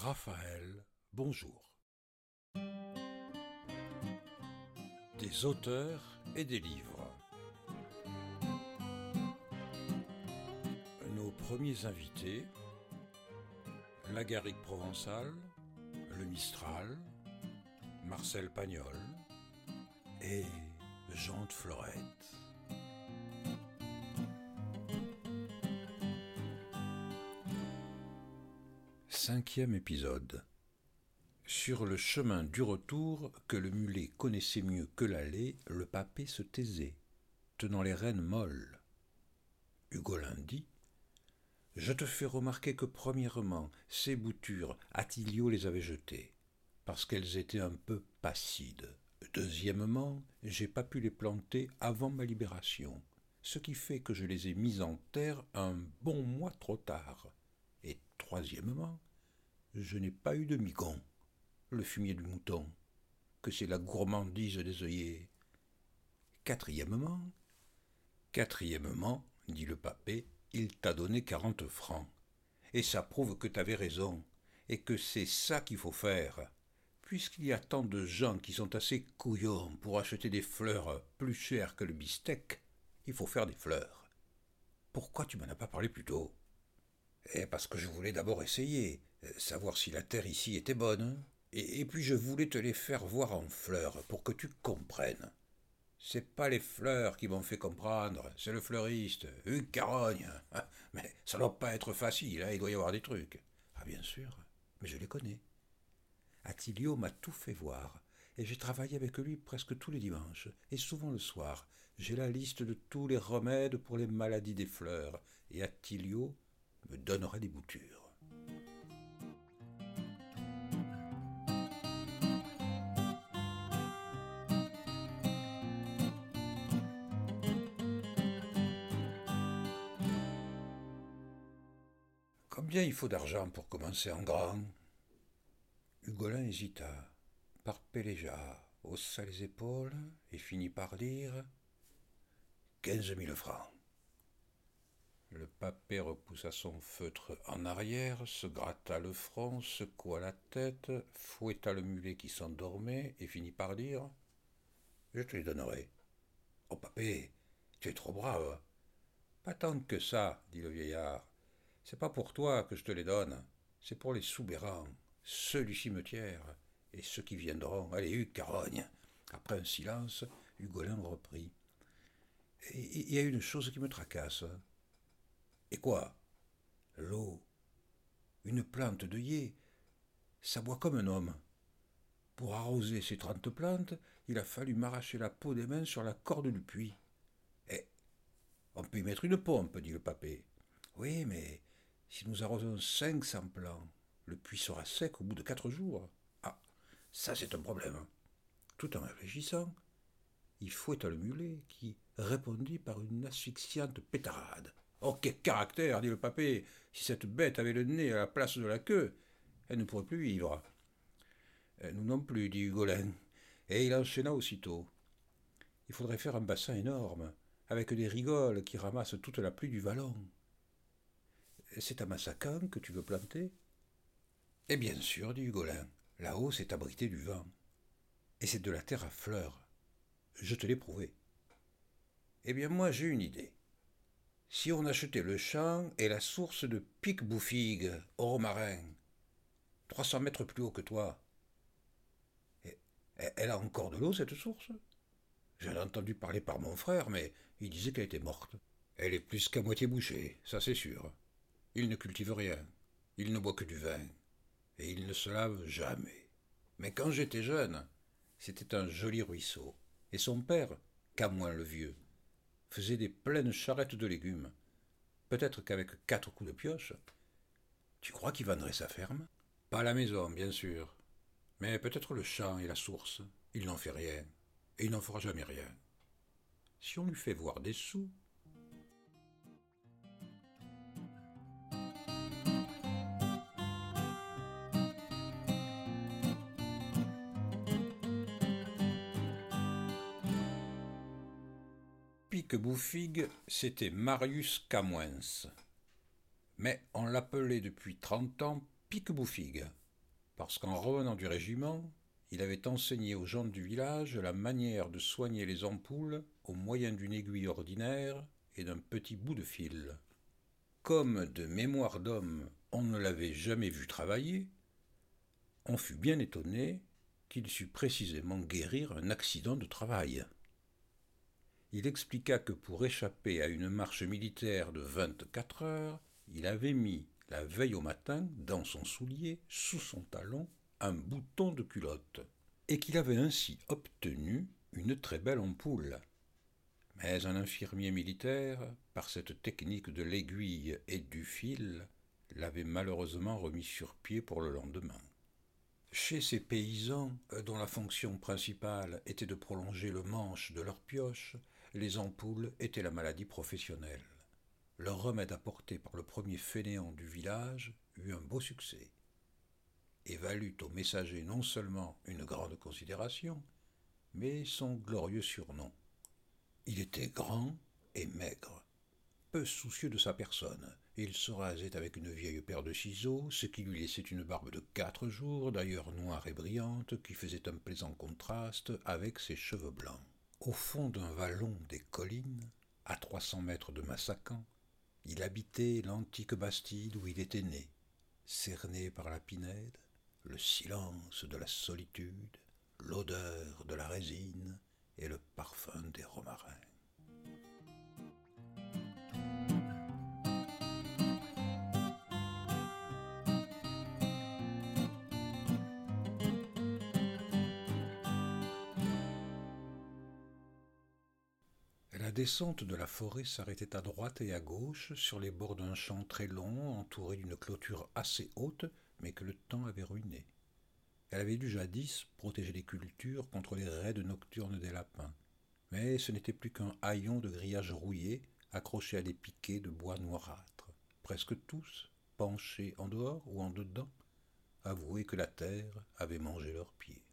Raphaël, bonjour. Des auteurs et des livres. Nos premiers invités, la garrigue provençale, le Mistral, Marcel Pagnol et Jean de Florette. Cinquième épisode. Sur le chemin du retour, que le mulet connaissait mieux que l'allée, le papé se taisait, tenant les rênes molles. Hugolin dit Je te fais remarquer que, premièrement, ces boutures, Attilio les avait jetées, parce qu'elles étaient un peu pacides. Deuxièmement, j'ai pas pu les planter avant ma libération, ce qui fait que je les ai mises en terre un bon mois trop tard. Et troisièmement, je n'ai pas eu de migon, le fumier du mouton, que c'est la gourmandise des œillets. Quatrièmement, quatrièmement, dit le papé, il t'a donné quarante francs. Et ça prouve que t'avais raison, et que c'est ça qu'il faut faire. Puisqu'il y a tant de gens qui sont assez couillons pour acheter des fleurs plus chères que le bistec, il faut faire des fleurs. Pourquoi tu m'en as pas parlé plus tôt? Eh, parce que je voulais d'abord essayer, savoir si la terre ici était bonne, et, puis je voulais te les faire voir en fleurs pour que tu comprennes. C'est pas les fleurs qui m'ont fait comprendre, c'est le fleuriste, Hugues Carogne. Ah, mais ça doit pas être facile, hein, il doit y avoir des trucs. Ah bien sûr, mais je les connais. Attilio m'a tout fait voir, et j'ai travaillé avec lui presque tous les dimanches, et souvent le soir. J'ai la liste de tous les remèdes pour les maladies des fleurs, et Attilio me donnera des boutures. Combien il faut d'argent pour commencer en grand? Hugolin hésita, parpelleja, haussa les épaules et finit par dire Quinze mille francs. Le papé repoussa son feutre en arrière, se gratta le front, secoua la tête, fouetta le mulet qui s'endormait et finit par dire Je te les donnerai. Oh, papé, tu es trop brave. Pas tant que ça, dit le vieillard. C'est pas pour toi que je te les donne, c'est pour les soubérants, ceux du cimetière, et ceux qui viendront. Allez, Hugues Carogne. Après un silence, Hugolin reprit. Il y a une chose qui me tracasse. Et quoi? L'eau. Une plante d'œillet, ça boit comme un homme. Pour arroser ces trente plantes, il a fallu m'arracher la peau des mains sur la corde du puits. Eh, on peut y mettre une pompe, dit le papé. Oui, mais si nous arrosons cinq cents plants, le puits sera sec au bout de quatre jours. Ah, ça c'est un problème. Tout en réfléchissant, il fouetta le mulet, qui répondit par une asphyxiante pétarade. Oh, quel caractère, dit le papé. Si cette bête avait le nez à la place de la queue, elle ne pourrait plus vivre. Euh, nous non plus, dit Hugolin. Et il enchaîna aussitôt. Il faudrait faire un bassin énorme, avec des rigoles qui ramassent toute la pluie du vallon. C'est à Massacan que tu veux planter? Eh bien sûr, dit Hugolin. Là-haut, c'est abrité du vent. Et c'est de la terre à fleurs. Je te l'ai prouvé. Eh bien, moi, j'ai une idée si on achetait le champ et la source de Pic-Bouffigue, au Romarin, 300 mètres plus haut que toi. Et, elle a encore de l'eau, cette source? J'en ai entendu parler par mon frère, mais il disait qu'elle était morte. Elle est plus qu'à moitié bouchée, ça c'est sûr. Il ne cultive rien, il ne boit que du vin, et il ne se lave jamais. Mais quand j'étais jeune, c'était un joli ruisseau, et son père, Camoin le vieux, faisait des pleines charrettes de légumes. Peut-être qu'avec quatre coups de pioche. Tu crois qu'il vendrait sa ferme? Pas la maison, bien sûr. Mais peut-être le champ et la source. Il n'en fait rien. Et il n'en fera jamais rien. Si on lui fait voir des sous, Pique-Bouffigue, c'était Marius Camoens. Mais on l'appelait depuis trente ans Pique-Bouffigue, parce qu'en revenant du régiment, il avait enseigné aux gens du village la manière de soigner les ampoules au moyen d'une aiguille ordinaire et d'un petit bout de fil. Comme de mémoire d'homme on ne l'avait jamais vu travailler, on fut bien étonné qu'il sût précisément guérir un accident de travail. Il expliqua que pour échapper à une marche militaire de vingt-quatre heures, il avait mis, la veille au matin, dans son soulier, sous son talon, un bouton de culotte, et qu'il avait ainsi obtenu une très belle ampoule. Mais un infirmier militaire, par cette technique de l'aiguille et du fil, l'avait malheureusement remis sur pied pour le lendemain. Chez ces paysans, dont la fonction principale était de prolonger le manche de leur pioche, les ampoules étaient la maladie professionnelle. Leur remède apporté par le premier fainéant du village eut un beau succès, et valut au messager non seulement une grande considération, mais son glorieux surnom. Il était grand et maigre, peu soucieux de sa personne, il se rasait avec une vieille paire de ciseaux, ce qui lui laissait une barbe de quatre jours, d'ailleurs noire et brillante, qui faisait un plaisant contraste avec ses cheveux blancs. Au fond d'un vallon des collines, à trois cents mètres de Massacan, il habitait l'antique Bastide où il était né, cerné par la pinède, le silence de la solitude, l'odeur de la résine et le parfum des romarins. Descente de la forêt s'arrêtait à droite et à gauche sur les bords d'un champ très long entouré d'une clôture assez haute mais que le temps avait ruinée. Elle avait dû jadis protéger les cultures contre les raids nocturnes des lapins, mais ce n'était plus qu'un haillon de grillage rouillé accroché à des piquets de bois noirâtre. Presque tous, penchés en dehors ou en dedans, avouaient que la terre avait mangé leurs pieds.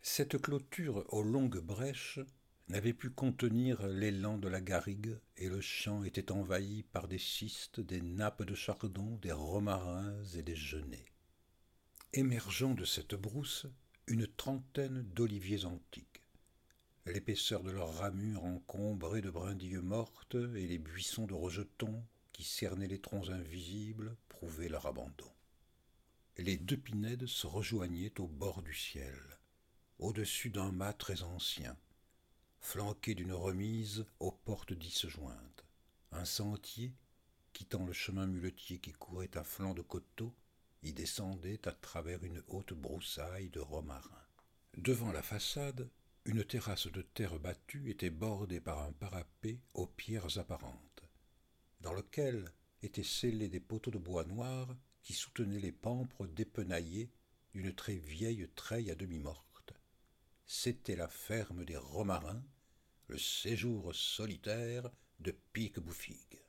Cette clôture aux longues brèches n'avait pu contenir l'élan de la garrigue, et le champ était envahi par des cystes, des nappes de chardon, des romarins et des genêts. Émergeant de cette brousse, une trentaine d'oliviers antiques. L'épaisseur de leurs ramures encombrées de brindilles mortes et les buissons de rejetons qui cernaient les troncs invisibles prouvaient leur abandon. Les deux pinèdes se rejoignaient au bord du ciel, au-dessus d'un mât très ancien, flanqué d'une remise aux portes disjointes. Un sentier, quittant le chemin muletier qui courait à flanc de coteaux, y descendait à travers une haute broussaille de romarins. Devant la façade, une terrasse de terre battue était bordée par un parapet aux pierres apparentes, dans lequel étaient scellés des poteaux de bois noir qui soutenaient les pampres dépenaillés d'une très vieille treille à demi morte. C'était la ferme des Romarins, le séjour solitaire de Pique-Bouffigue.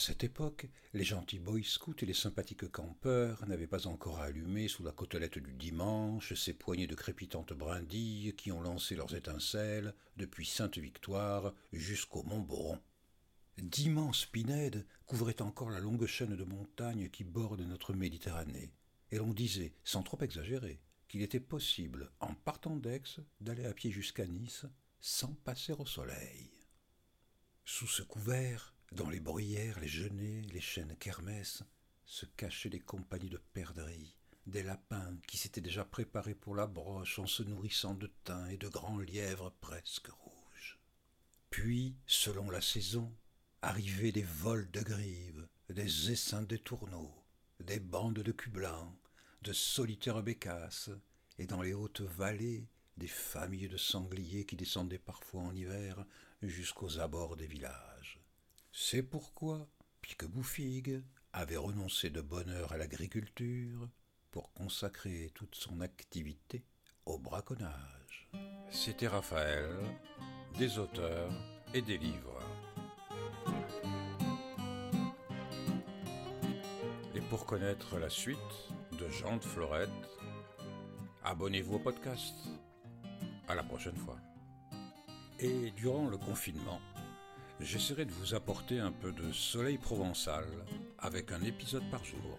Cette époque, les gentils boy scouts et les sympathiques campeurs n'avaient pas encore allumé sous la côtelette du dimanche ces poignées de crépitantes brindilles qui ont lancé leurs étincelles depuis Sainte-Victoire jusqu'au Mont Boron. D'immenses pinèdes couvraient encore la longue chaîne de montagnes qui borde notre Méditerranée, et l'on disait, sans trop exagérer, qu'il était possible, en partant d'Aix, d'aller à pied jusqu'à Nice sans passer au soleil. Sous ce couvert, dans les bruyères, les genêts, les chênes kermesses, se cachaient des compagnies de perdrix, des lapins qui s'étaient déjà préparés pour la broche en se nourrissant de thym et de grands lièvres presque rouges. Puis, selon la saison, arrivaient des vols de grives, des essaims de tourneaux, des bandes de cul blancs, de solitaires bécasses, et dans les hautes vallées, des familles de sangliers qui descendaient parfois en hiver jusqu'aux abords des villages. C'est pourquoi Piqueboufigue avait renoncé de bonne heure à l'agriculture pour consacrer toute son activité au braconnage. C'était Raphaël, des auteurs et des livres. Et pour connaître la suite de Jean de Florette, abonnez-vous au podcast. À la prochaine fois. Et durant le confinement, j'essaierai de vous apporter un peu de soleil provençal avec un épisode par jour.